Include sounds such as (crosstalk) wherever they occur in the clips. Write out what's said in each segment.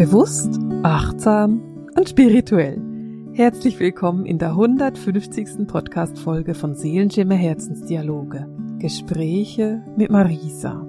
Bewusst, achtsam und spirituell. Herzlich willkommen in der 150. Podcast-Folge von Seelenschimmer Herzensdialoge. Gespräche mit Marisa.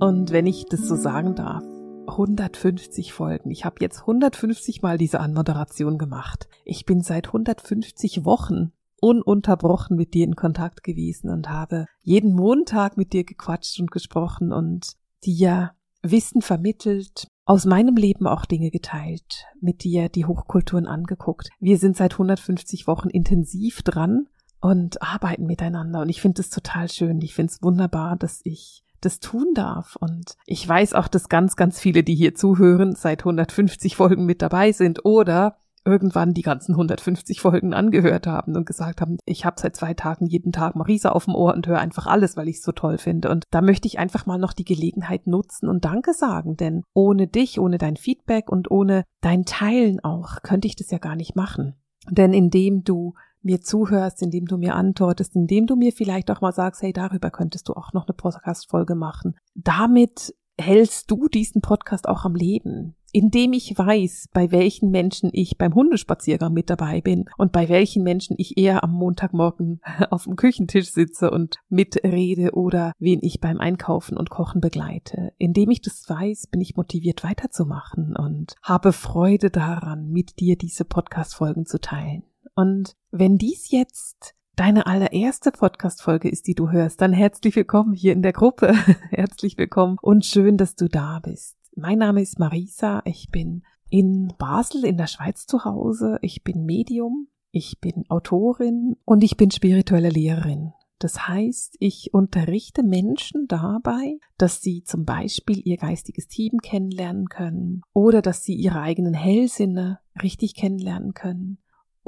Und wenn ich das so sagen darf, 150 Folgen. Ich habe jetzt 150 Mal diese Anmoderation gemacht. Ich bin seit 150 Wochen ununterbrochen mit dir in Kontakt gewesen und habe jeden Montag mit dir gequatscht und gesprochen und dir Wissen vermittelt, aus meinem Leben auch Dinge geteilt, mit dir die Hochkulturen angeguckt. Wir sind seit 150 Wochen intensiv dran und arbeiten miteinander und ich finde es total schön. Ich finde es wunderbar, dass ich das tun darf. Und ich weiß auch, dass ganz, ganz viele, die hier zuhören, seit 150 Folgen mit dabei sind oder irgendwann die ganzen 150 Folgen angehört haben und gesagt haben, ich habe seit zwei Tagen jeden Tag Marisa auf dem Ohr und höre einfach alles, weil ich es so toll finde. Und da möchte ich einfach mal noch die Gelegenheit nutzen und Danke sagen, denn ohne dich, ohne dein Feedback und ohne dein Teilen auch, könnte ich das ja gar nicht machen. Denn indem du mir zuhörst, indem du mir antwortest, indem du mir vielleicht auch mal sagst, hey, darüber könntest du auch noch eine Podcast-Folge machen. Damit hältst du diesen Podcast auch am Leben indem ich weiß, bei welchen Menschen ich beim Hundespaziergang mit dabei bin und bei welchen Menschen ich eher am Montagmorgen (laughs) auf dem Küchentisch sitze und mitrede oder wen ich beim Einkaufen und Kochen begleite. Indem ich das weiß, bin ich motiviert weiterzumachen und habe Freude daran, mit dir diese Podcast-Folgen zu teilen. Und wenn dies jetzt deine allererste Podcast-Folge ist, die du hörst, dann herzlich willkommen hier in der Gruppe. (laughs) herzlich willkommen und schön, dass du da bist. Mein Name ist Marisa. Ich bin in Basel in der Schweiz zu Hause. Ich bin Medium. Ich bin Autorin und ich bin spirituelle Lehrerin. Das heißt, ich unterrichte Menschen dabei, dass sie zum Beispiel ihr geistiges Team kennenlernen können oder dass sie ihre eigenen Hellsinne richtig kennenlernen können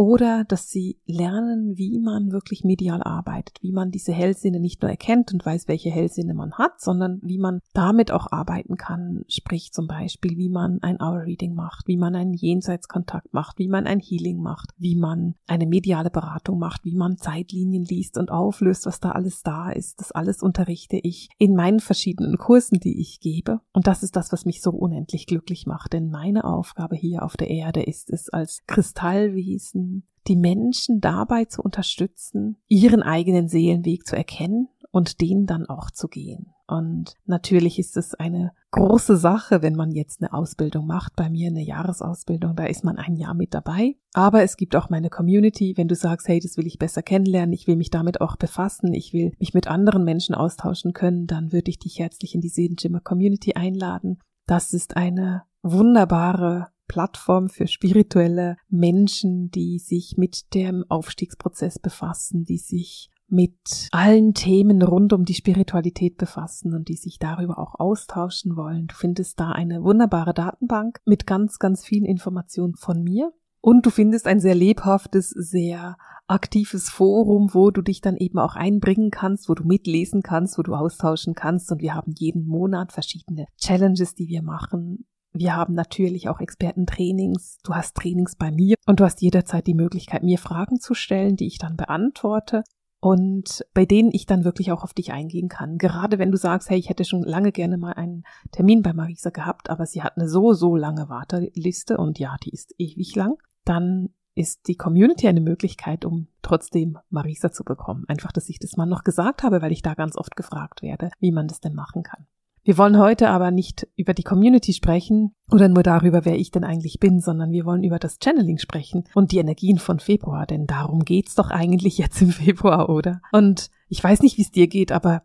oder dass sie lernen, wie man wirklich medial arbeitet, wie man diese Hellsinne nicht nur erkennt und weiß, welche Hellsinne man hat, sondern wie man damit auch arbeiten kann, sprich zum Beispiel, wie man ein Hour Reading macht, wie man einen Jenseitskontakt macht, wie man ein Healing macht, wie man eine mediale Beratung macht, wie man Zeitlinien liest und auflöst, was da alles da ist. Das alles unterrichte ich in meinen verschiedenen Kursen, die ich gebe. Und das ist das, was mich so unendlich glücklich macht, denn meine Aufgabe hier auf der Erde ist es als Kristallwesen, die Menschen dabei zu unterstützen, ihren eigenen Seelenweg zu erkennen und den dann auch zu gehen. Und natürlich ist es eine große Sache, wenn man jetzt eine Ausbildung macht, bei mir eine Jahresausbildung, da ist man ein Jahr mit dabei. Aber es gibt auch meine Community, wenn du sagst, hey, das will ich besser kennenlernen, ich will mich damit auch befassen, ich will mich mit anderen Menschen austauschen können, dann würde ich dich herzlich in die Seelenschimmer Community einladen. Das ist eine wunderbare Plattform für spirituelle Menschen, die sich mit dem Aufstiegsprozess befassen, die sich mit allen Themen rund um die Spiritualität befassen und die sich darüber auch austauschen wollen. Du findest da eine wunderbare Datenbank mit ganz, ganz vielen Informationen von mir. Und du findest ein sehr lebhaftes, sehr aktives Forum, wo du dich dann eben auch einbringen kannst, wo du mitlesen kannst, wo du austauschen kannst. Und wir haben jeden Monat verschiedene Challenges, die wir machen, wir haben natürlich auch Expertentrainings. Du hast Trainings bei mir und du hast jederzeit die Möglichkeit, mir Fragen zu stellen, die ich dann beantworte und bei denen ich dann wirklich auch auf dich eingehen kann. Gerade wenn du sagst, hey, ich hätte schon lange gerne mal einen Termin bei Marisa gehabt, aber sie hat eine so, so lange Warteliste und ja, die ist ewig lang, dann ist die Community eine Möglichkeit, um trotzdem Marisa zu bekommen. Einfach, dass ich das mal noch gesagt habe, weil ich da ganz oft gefragt werde, wie man das denn machen kann. Wir wollen heute aber nicht über die Community sprechen oder nur darüber, wer ich denn eigentlich bin, sondern wir wollen über das Channeling sprechen und die Energien von Februar, denn darum geht's doch eigentlich jetzt im (laughs) Februar, oder? Und ich weiß nicht, wie es dir geht, aber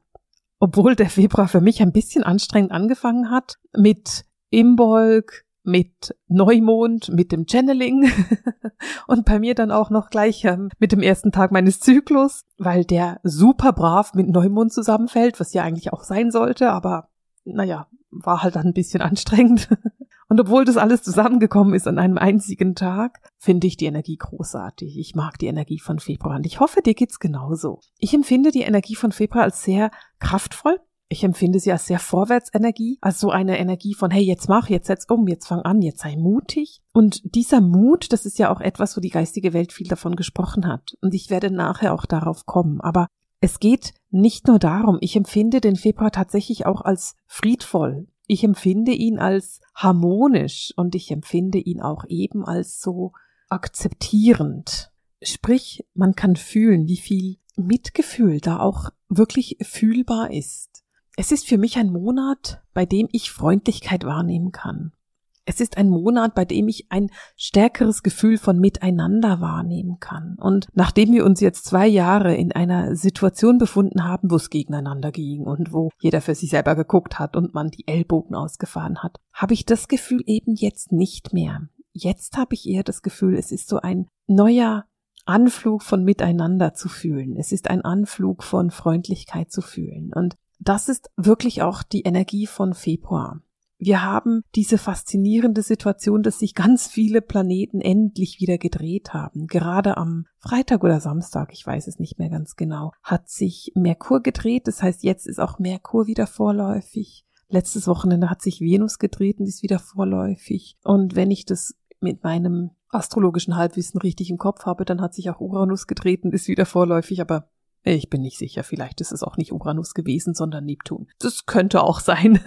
obwohl der Februar für mich ein bisschen anstrengend angefangen hat, mit Imbolg, mit Neumond, mit dem Channeling (laughs) und bei mir dann auch noch gleich ähm, mit dem ersten Tag meines Zyklus, weil der super brav mit Neumond zusammenfällt, was ja eigentlich auch sein sollte, aber naja, war halt dann ein bisschen (laughs) anstrengend. Und obwohl das alles zusammengekommen ist an einem einzigen Tag, finde ich die Energie großartig. Ich mag die Energie von Februar und ich hoffe, dir geht's genauso. Ich empfinde die Energie von Februar als sehr kraftvoll. Ich empfinde sie als sehr Vorwärtsenergie, als so eine Energie von, hey, jetzt mach, jetzt setz um, jetzt fang an, jetzt sei mutig. Und dieser Mut, das ist ja auch etwas, wo die geistige Welt viel davon gesprochen hat. Und ich werde nachher auch darauf kommen. Aber es geht nicht nur darum, ich empfinde den Februar tatsächlich auch als friedvoll. ich empfinde ihn als harmonisch und ich empfinde ihn auch eben als so akzeptierend. Sprich, man kann fühlen, wie viel Mitgefühl da auch wirklich fühlbar ist. Es ist für mich ein Monat, bei dem ich Freundlichkeit wahrnehmen kann. Es ist ein Monat, bei dem ich ein stärkeres Gefühl von Miteinander wahrnehmen kann. Und nachdem wir uns jetzt zwei Jahre in einer Situation befunden haben, wo es gegeneinander ging und wo jeder für sich selber geguckt hat und man die Ellbogen ausgefahren hat, habe ich das Gefühl eben jetzt nicht mehr. Jetzt habe ich eher das Gefühl, es ist so ein neuer Anflug von Miteinander zu fühlen. Es ist ein Anflug von Freundlichkeit zu fühlen. Und das ist wirklich auch die Energie von Februar. Wir haben diese faszinierende Situation, dass sich ganz viele Planeten endlich wieder gedreht haben. Gerade am Freitag oder Samstag, ich weiß es nicht mehr ganz genau, hat sich Merkur gedreht. Das heißt, jetzt ist auch Merkur wieder vorläufig. Letztes Wochenende hat sich Venus gedreht und ist wieder vorläufig. Und wenn ich das mit meinem astrologischen Halbwissen richtig im Kopf habe, dann hat sich auch Uranus gedreht und ist wieder vorläufig, aber ich bin nicht sicher, vielleicht ist es auch nicht Uranus gewesen, sondern Neptun. Das könnte auch sein.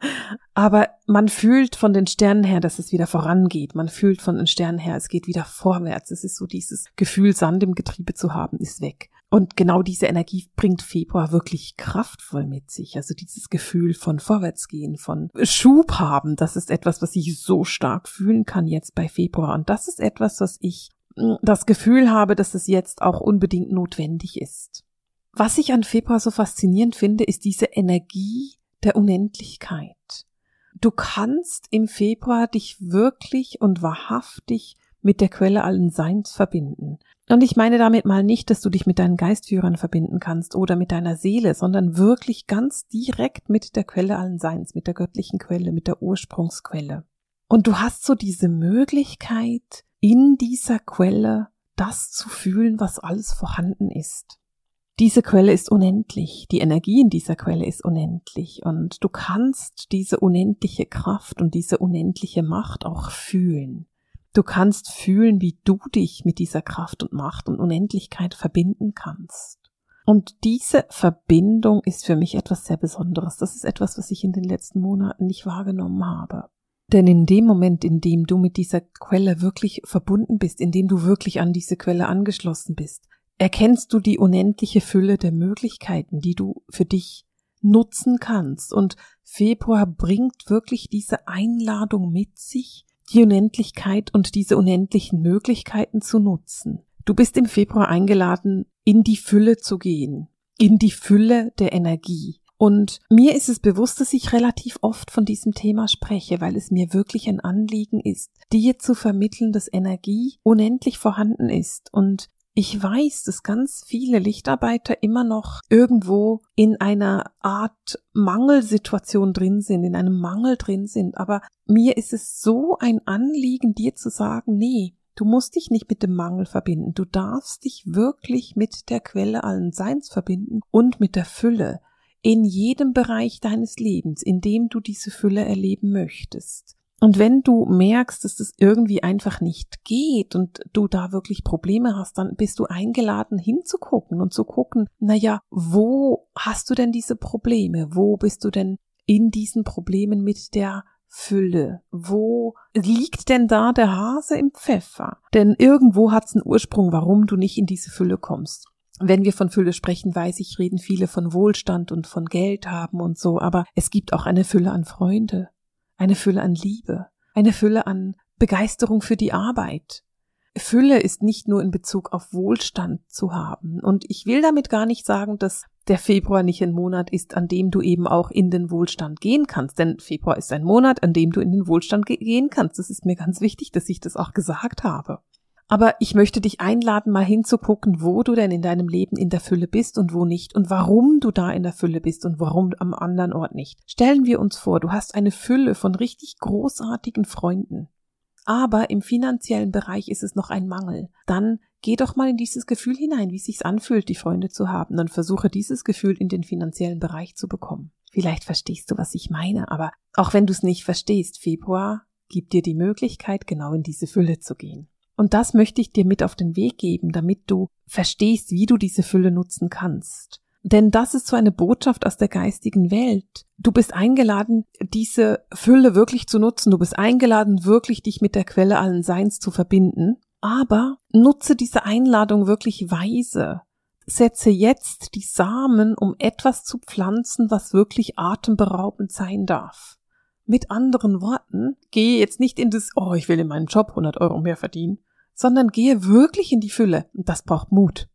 (laughs) Aber man fühlt von den Sternen her, dass es wieder vorangeht. Man fühlt von den Sternen her, es geht wieder vorwärts. Es ist so dieses Gefühl, Sand im Getriebe zu haben, ist weg. Und genau diese Energie bringt Februar wirklich kraftvoll mit sich. Also dieses Gefühl von Vorwärtsgehen, von Schub haben, das ist etwas, was ich so stark fühlen kann jetzt bei Februar. Und das ist etwas, was ich das Gefühl habe, dass es jetzt auch unbedingt notwendig ist. Was ich an Februar so faszinierend finde, ist diese Energie der Unendlichkeit. Du kannst im Februar dich wirklich und wahrhaftig mit der Quelle allen Seins verbinden. Und ich meine damit mal nicht, dass du dich mit deinen Geistführern verbinden kannst oder mit deiner Seele, sondern wirklich ganz direkt mit der Quelle allen Seins, mit der göttlichen Quelle, mit der Ursprungsquelle. Und du hast so diese Möglichkeit, in dieser Quelle das zu fühlen, was alles vorhanden ist. Diese Quelle ist unendlich, die Energie in dieser Quelle ist unendlich und du kannst diese unendliche Kraft und diese unendliche Macht auch fühlen. Du kannst fühlen, wie du dich mit dieser Kraft und Macht und Unendlichkeit verbinden kannst. Und diese Verbindung ist für mich etwas sehr Besonderes. Das ist etwas, was ich in den letzten Monaten nicht wahrgenommen habe. Denn in dem Moment, in dem du mit dieser Quelle wirklich verbunden bist, in dem du wirklich an diese Quelle angeschlossen bist, erkennst du die unendliche Fülle der Möglichkeiten, die du für dich nutzen kannst. Und Februar bringt wirklich diese Einladung mit sich, die Unendlichkeit und diese unendlichen Möglichkeiten zu nutzen. Du bist im Februar eingeladen, in die Fülle zu gehen, in die Fülle der Energie. Und mir ist es bewusst, dass ich relativ oft von diesem Thema spreche, weil es mir wirklich ein Anliegen ist, dir zu vermitteln, dass Energie unendlich vorhanden ist und ich weiß, dass ganz viele Lichtarbeiter immer noch irgendwo in einer Art Mangelsituation drin sind, in einem Mangel drin sind. Aber mir ist es so ein Anliegen, dir zu sagen, nee, du musst dich nicht mit dem Mangel verbinden. Du darfst dich wirklich mit der Quelle allen Seins verbinden und mit der Fülle in jedem Bereich deines Lebens, in dem du diese Fülle erleben möchtest. Und wenn du merkst, dass das irgendwie einfach nicht geht und du da wirklich Probleme hast, dann bist du eingeladen hinzugucken und zu gucken, na ja, wo hast du denn diese Probleme? Wo bist du denn in diesen Problemen mit der Fülle? Wo liegt denn da der Hase im Pfeffer? Denn irgendwo hat es einen Ursprung, warum du nicht in diese Fülle kommst wenn wir von Fülle sprechen, weiß ich, reden viele von Wohlstand und von Geld haben und so, aber es gibt auch eine Fülle an Freunde, eine Fülle an Liebe, eine Fülle an Begeisterung für die Arbeit. Fülle ist nicht nur in Bezug auf Wohlstand zu haben. Und ich will damit gar nicht sagen, dass der Februar nicht ein Monat ist, an dem du eben auch in den Wohlstand gehen kannst. Denn Februar ist ein Monat, an dem du in den Wohlstand gehen kannst. Das ist mir ganz wichtig, dass ich das auch gesagt habe. Aber ich möchte dich einladen, mal hinzugucken, wo du denn in deinem Leben in der Fülle bist und wo nicht und warum du da in der Fülle bist und warum am anderen Ort nicht. Stellen wir uns vor, du hast eine Fülle von richtig großartigen Freunden. Aber im finanziellen Bereich ist es noch ein Mangel. Dann geh doch mal in dieses Gefühl hinein, wie es sich anfühlt, die Freunde zu haben. Dann versuche dieses Gefühl in den finanziellen Bereich zu bekommen. Vielleicht verstehst du, was ich meine, aber auch wenn du es nicht verstehst, Februar gibt dir die Möglichkeit, genau in diese Fülle zu gehen. Und das möchte ich dir mit auf den Weg geben, damit du verstehst, wie du diese Fülle nutzen kannst. Denn das ist so eine Botschaft aus der geistigen Welt. Du bist eingeladen, diese Fülle wirklich zu nutzen. Du bist eingeladen, wirklich dich mit der Quelle allen Seins zu verbinden. Aber nutze diese Einladung wirklich weise. Setze jetzt die Samen, um etwas zu pflanzen, was wirklich atemberaubend sein darf. Mit anderen Worten, gehe jetzt nicht in das, oh, ich will in meinem Job 100 Euro mehr verdienen, sondern gehe wirklich in die Fülle. Und das braucht Mut.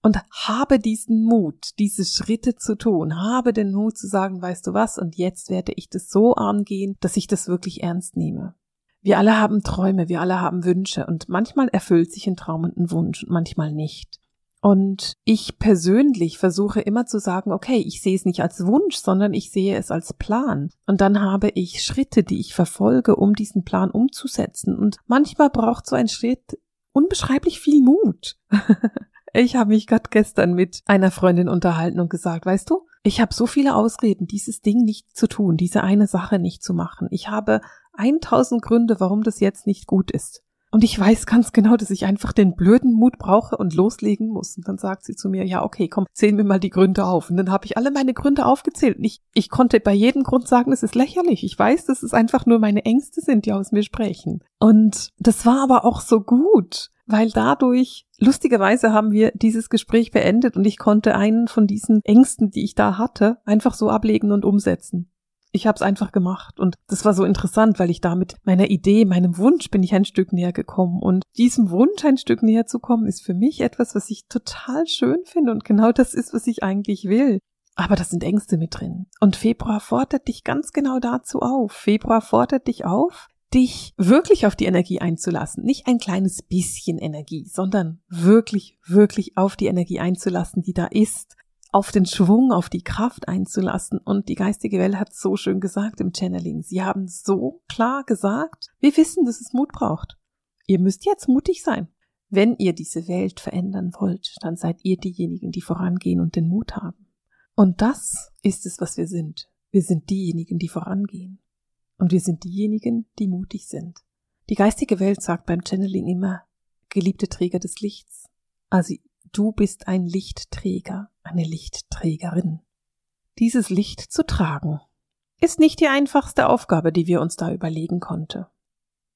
Und habe diesen Mut, diese Schritte zu tun. Habe den Mut zu sagen, weißt du was, und jetzt werde ich das so angehen, dass ich das wirklich ernst nehme. Wir alle haben Träume, wir alle haben Wünsche und manchmal erfüllt sich ein Traum und ein Wunsch und manchmal nicht. Und ich persönlich versuche immer zu sagen, okay, ich sehe es nicht als Wunsch, sondern ich sehe es als Plan. Und dann habe ich Schritte, die ich verfolge, um diesen Plan umzusetzen. Und manchmal braucht so ein Schritt unbeschreiblich viel Mut. (laughs) ich habe mich gerade gestern mit einer Freundin unterhalten und gesagt, weißt du, ich habe so viele Ausreden, dieses Ding nicht zu tun, diese eine Sache nicht zu machen. Ich habe 1000 Gründe, warum das jetzt nicht gut ist. Und ich weiß ganz genau, dass ich einfach den blöden Mut brauche und loslegen muss. Und dann sagt sie zu mir, ja, okay, komm, zählen wir mal die Gründe auf. Und dann habe ich alle meine Gründe aufgezählt. Und ich, ich konnte bei jedem Grund sagen, es ist lächerlich. Ich weiß, dass es einfach nur meine Ängste sind, die aus mir sprechen. Und das war aber auch so gut, weil dadurch, lustigerweise haben wir dieses Gespräch beendet und ich konnte einen von diesen Ängsten, die ich da hatte, einfach so ablegen und umsetzen ich habe es einfach gemacht und das war so interessant, weil ich damit meiner Idee, meinem Wunsch bin ich ein Stück näher gekommen und diesem Wunsch ein Stück näher zu kommen ist für mich etwas, was ich total schön finde und genau das ist, was ich eigentlich will. Aber da sind Ängste mit drin. Und Februar fordert dich ganz genau dazu auf. Februar fordert dich auf, dich wirklich auf die Energie einzulassen. Nicht ein kleines bisschen Energie, sondern wirklich, wirklich auf die Energie einzulassen, die da ist auf den Schwung, auf die Kraft einzulassen. Und die geistige Welt hat so schön gesagt im Channeling. Sie haben so klar gesagt, wir wissen, dass es Mut braucht. Ihr müsst jetzt mutig sein. Wenn ihr diese Welt verändern wollt, dann seid ihr diejenigen, die vorangehen und den Mut haben. Und das ist es, was wir sind. Wir sind diejenigen, die vorangehen. Und wir sind diejenigen, die mutig sind. Die geistige Welt sagt beim Channeling immer, geliebte Träger des Lichts. Also du bist ein Lichtträger, eine Lichtträgerin. Dieses Licht zu tragen ist nicht die einfachste Aufgabe, die wir uns da überlegen konnte.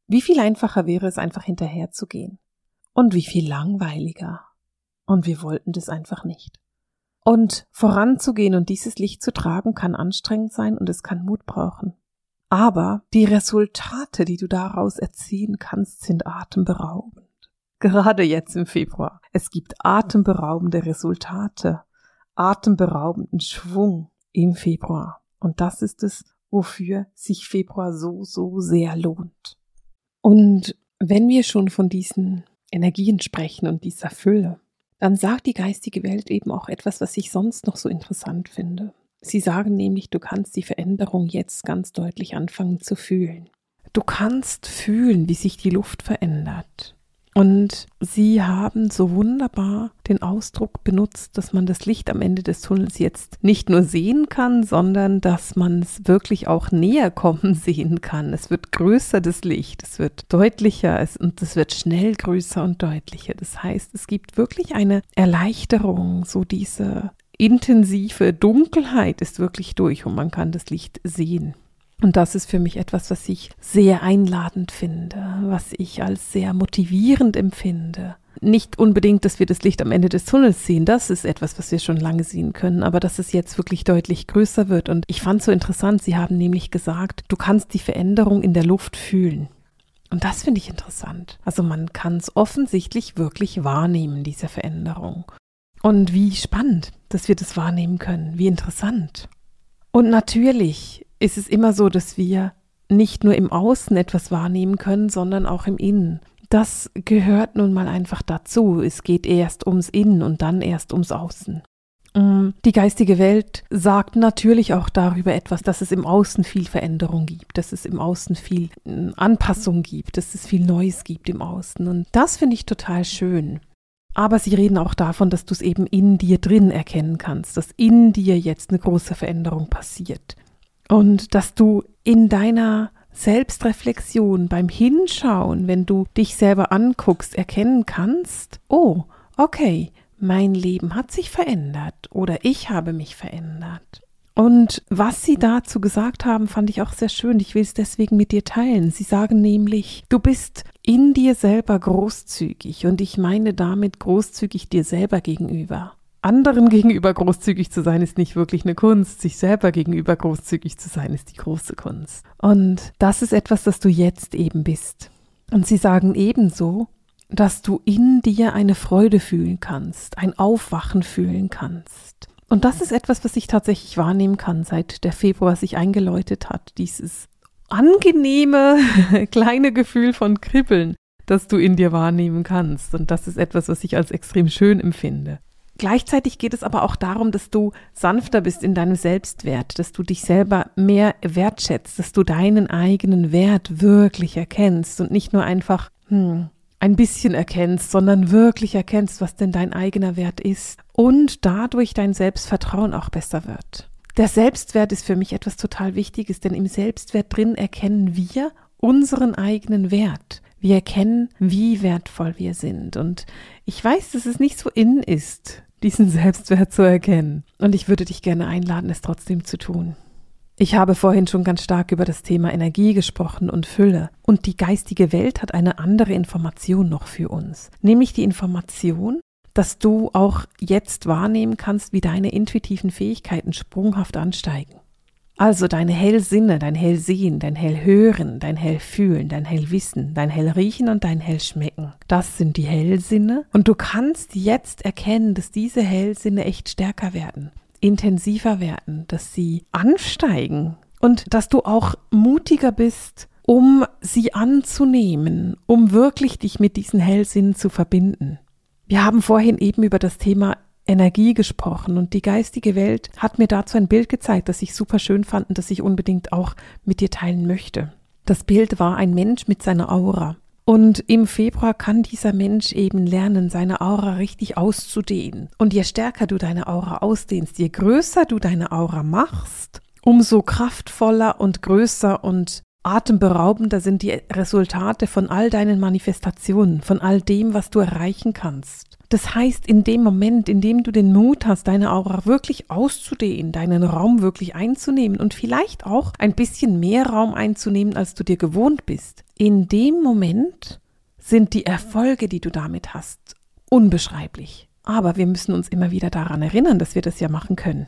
Wie viel einfacher wäre es einfach hinterherzugehen? Und wie viel langweiliger? Und wir wollten das einfach nicht. Und voranzugehen und dieses Licht zu tragen kann anstrengend sein und es kann Mut brauchen. Aber die Resultate, die du daraus erzielen kannst, sind atemberaubend gerade jetzt im Februar. Es gibt atemberaubende Resultate, atemberaubenden Schwung im Februar. Und das ist es, wofür sich Februar so, so sehr lohnt. Und wenn wir schon von diesen Energien sprechen und dieser Fülle, dann sagt die geistige Welt eben auch etwas, was ich sonst noch so interessant finde. Sie sagen nämlich, du kannst die Veränderung jetzt ganz deutlich anfangen zu fühlen. Du kannst fühlen, wie sich die Luft verändert. Und sie haben so wunderbar den Ausdruck benutzt, dass man das Licht am Ende des Tunnels jetzt nicht nur sehen kann, sondern dass man es wirklich auch näher kommen (laughs) sehen kann. Es wird größer, das Licht, es wird deutlicher es, und es wird schnell größer und deutlicher. Das heißt, es gibt wirklich eine Erleichterung, so diese intensive Dunkelheit ist wirklich durch und man kann das Licht sehen. Und das ist für mich etwas, was ich sehr einladend finde, was ich als sehr motivierend empfinde. Nicht unbedingt, dass wir das Licht am Ende des Tunnels sehen, das ist etwas, was wir schon lange sehen können, aber dass es jetzt wirklich deutlich größer wird. Und ich fand es so interessant, Sie haben nämlich gesagt, du kannst die Veränderung in der Luft fühlen. Und das finde ich interessant. Also man kann es offensichtlich wirklich wahrnehmen, diese Veränderung. Und wie spannend, dass wir das wahrnehmen können, wie interessant. Und natürlich ist es immer so, dass wir nicht nur im Außen etwas wahrnehmen können, sondern auch im Innen. Das gehört nun mal einfach dazu. Es geht erst ums Innen und dann erst ums Außen. Mm, die geistige Welt sagt natürlich auch darüber etwas, dass es im Außen viel Veränderung gibt, dass es im Außen viel mm, Anpassung gibt, dass es viel Neues gibt im Außen. Und das finde ich total schön. Aber sie reden auch davon, dass du es eben in dir drin erkennen kannst, dass in dir jetzt eine große Veränderung passiert. Und dass du in deiner Selbstreflexion, beim Hinschauen, wenn du dich selber anguckst, erkennen kannst, oh, okay, mein Leben hat sich verändert oder ich habe mich verändert. Und was Sie dazu gesagt haben, fand ich auch sehr schön. Ich will es deswegen mit dir teilen. Sie sagen nämlich, du bist in dir selber großzügig und ich meine damit großzügig dir selber gegenüber. Anderen gegenüber großzügig zu sein ist nicht wirklich eine Kunst. Sich selber gegenüber großzügig zu sein ist die große Kunst. Und das ist etwas, das du jetzt eben bist. Und sie sagen ebenso, dass du in dir eine Freude fühlen kannst, ein Aufwachen fühlen kannst. Und das ist etwas, was ich tatsächlich wahrnehmen kann, seit der Februar sich eingeläutet hat. Dieses angenehme (laughs) kleine Gefühl von Kribbeln, das du in dir wahrnehmen kannst. Und das ist etwas, was ich als extrem schön empfinde. Gleichzeitig geht es aber auch darum, dass du sanfter bist in deinem Selbstwert, dass du dich selber mehr wertschätzt, dass du deinen eigenen Wert wirklich erkennst und nicht nur einfach, hm, ein bisschen erkennst, sondern wirklich erkennst, was denn dein eigener Wert ist und dadurch dein Selbstvertrauen auch besser wird. Der Selbstwert ist für mich etwas total Wichtiges, denn im Selbstwert drin erkennen wir unseren eigenen Wert. Wir erkennen, wie wertvoll wir sind. Und ich weiß, dass es nicht so in ist, diesen Selbstwert zu erkennen. Und ich würde dich gerne einladen, es trotzdem zu tun. Ich habe vorhin schon ganz stark über das Thema Energie gesprochen und Fülle. Und die geistige Welt hat eine andere Information noch für uns. Nämlich die Information, dass du auch jetzt wahrnehmen kannst, wie deine intuitiven Fähigkeiten sprunghaft ansteigen. Also deine Hellsinne, dein Hellsehen, dein Hellhören, dein Hellfühlen, dein Hellwissen, dein Hellriechen und dein Hellschmecken. Das sind die Hellsinne. Und du kannst jetzt erkennen, dass diese Hellsinne echt stärker werden intensiver werden, dass sie ansteigen und dass du auch mutiger bist, um sie anzunehmen, um wirklich dich mit diesen Hellsinnen zu verbinden. Wir haben vorhin eben über das Thema Energie gesprochen und die geistige Welt hat mir dazu ein Bild gezeigt, das ich super schön fand und das ich unbedingt auch mit dir teilen möchte. Das Bild war ein Mensch mit seiner Aura. Und im Februar kann dieser Mensch eben lernen, seine Aura richtig auszudehnen. Und je stärker du deine Aura ausdehnst, je größer du deine Aura machst, umso kraftvoller und größer und atemberaubender sind die Resultate von all deinen Manifestationen, von all dem, was du erreichen kannst. Das heißt, in dem Moment, in dem du den Mut hast, deine Aura wirklich auszudehnen, deinen Raum wirklich einzunehmen und vielleicht auch ein bisschen mehr Raum einzunehmen, als du dir gewohnt bist, in dem Moment sind die Erfolge, die du damit hast, unbeschreiblich. Aber wir müssen uns immer wieder daran erinnern, dass wir das ja machen können.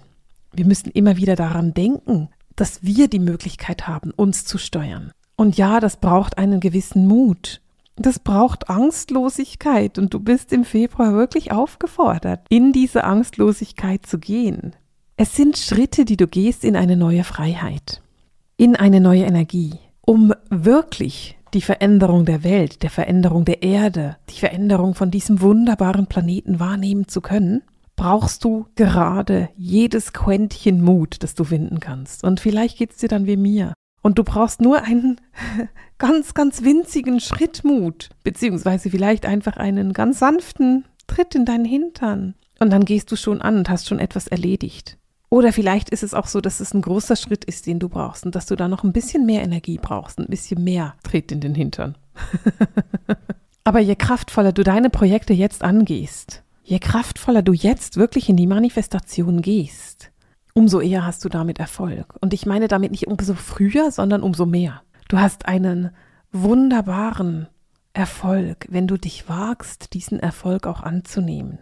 Wir müssen immer wieder daran denken, dass wir die Möglichkeit haben, uns zu steuern. Und ja, das braucht einen gewissen Mut. Das braucht Angstlosigkeit und du bist im Februar wirklich aufgefordert, in diese Angstlosigkeit zu gehen. Es sind Schritte, die du gehst in eine neue Freiheit, in eine neue Energie, um wirklich die Veränderung der Welt, der Veränderung der Erde, die Veränderung von diesem wunderbaren Planeten wahrnehmen zu können, brauchst du gerade jedes Quäntchen Mut, das du finden kannst. Und vielleicht geht es dir dann wie mir. Und du brauchst nur einen (laughs) ganz, ganz winzigen Schrittmut, beziehungsweise vielleicht einfach einen ganz sanften Tritt in deinen Hintern. Und dann gehst du schon an und hast schon etwas erledigt. Oder vielleicht ist es auch so, dass es ein großer Schritt ist, den du brauchst und dass du da noch ein bisschen mehr Energie brauchst, ein bisschen mehr Tritt in den Hintern. (laughs) Aber je kraftvoller du deine Projekte jetzt angehst, je kraftvoller du jetzt wirklich in die Manifestation gehst, umso eher hast du damit Erfolg. Und ich meine damit nicht umso früher, sondern umso mehr. Du hast einen wunderbaren Erfolg, wenn du dich wagst, diesen Erfolg auch anzunehmen.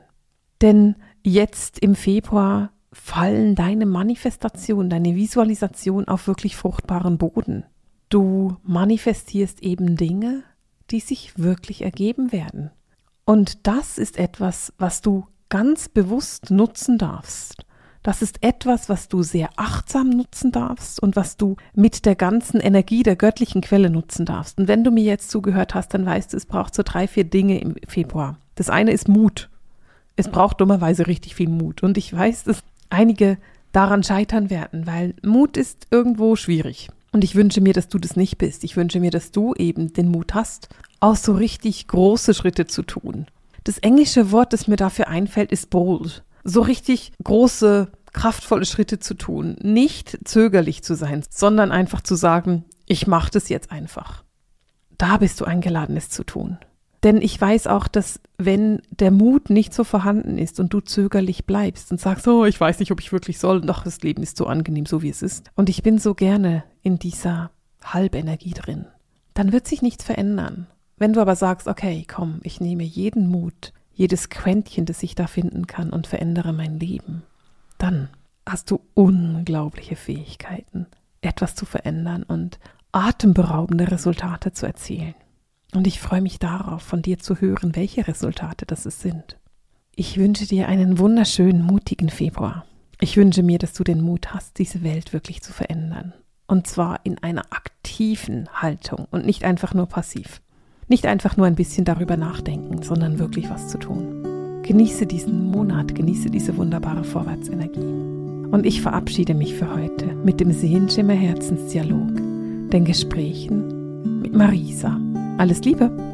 Denn jetzt im Februar fallen deine Manifestation, deine Visualisation auf wirklich fruchtbaren Boden. Du manifestierst eben Dinge, die sich wirklich ergeben werden. Und das ist etwas, was du ganz bewusst nutzen darfst. Das ist etwas, was du sehr achtsam nutzen darfst und was du mit der ganzen Energie der göttlichen Quelle nutzen darfst. Und wenn du mir jetzt zugehört hast, dann weißt du, es braucht so drei, vier Dinge im Februar. Das eine ist Mut. Es braucht dummerweise richtig viel Mut. Und ich weiß, dass einige daran scheitern werden, weil Mut ist irgendwo schwierig. Und ich wünsche mir, dass du das nicht bist. Ich wünsche mir, dass du eben den Mut hast, auch so richtig große Schritte zu tun. Das englische Wort, das mir dafür einfällt, ist bold so richtig große, kraftvolle Schritte zu tun, nicht zögerlich zu sein, sondern einfach zu sagen, ich mache das jetzt einfach. Da bist du eingeladen, es zu tun. Denn ich weiß auch, dass wenn der Mut nicht so vorhanden ist und du zögerlich bleibst und sagst, oh, ich weiß nicht, ob ich wirklich soll, doch das Leben ist so angenehm, so wie es ist. Und ich bin so gerne in dieser Halbenergie drin. Dann wird sich nichts verändern. Wenn du aber sagst, okay, komm, ich nehme jeden Mut, jedes Quäntchen, das ich da finden kann und verändere mein Leben, dann hast du unglaubliche Fähigkeiten, etwas zu verändern und atemberaubende Resultate zu erzielen. Und ich freue mich darauf, von dir zu hören, welche Resultate das es sind. Ich wünsche dir einen wunderschönen, mutigen Februar. Ich wünsche mir, dass du den Mut hast, diese Welt wirklich zu verändern. Und zwar in einer aktiven Haltung und nicht einfach nur passiv. Nicht einfach nur ein bisschen darüber nachdenken, sondern wirklich was zu tun. Genieße diesen Monat, genieße diese wunderbare Vorwärtsenergie. Und ich verabschiede mich für heute mit dem Sehenschimmer Herzensdialog, den Gesprächen mit Marisa. Alles Liebe!